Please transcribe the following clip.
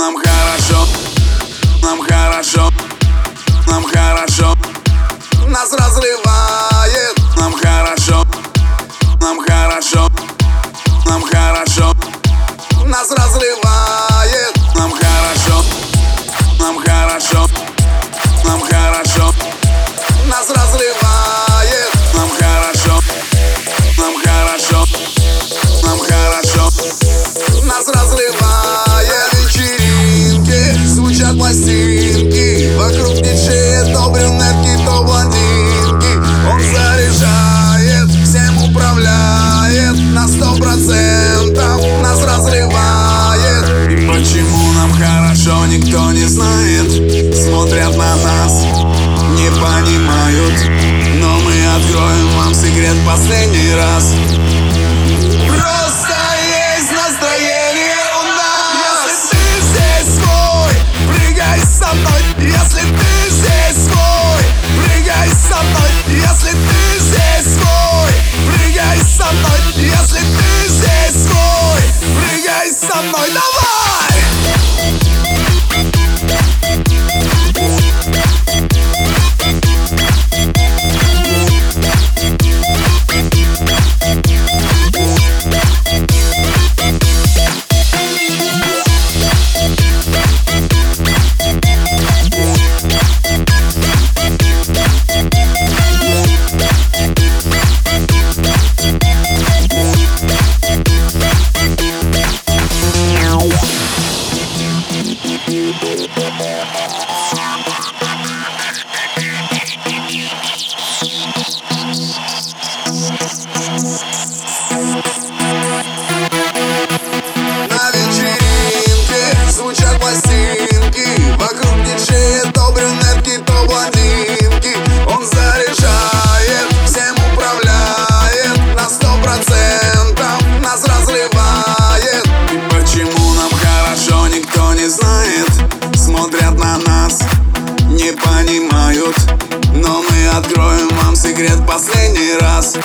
Нам хорошо, нам хорошо, нам хорошо, нас разрывает. секрет последний раз. про нас не понимают Но мы откроем вам секрет последний раз.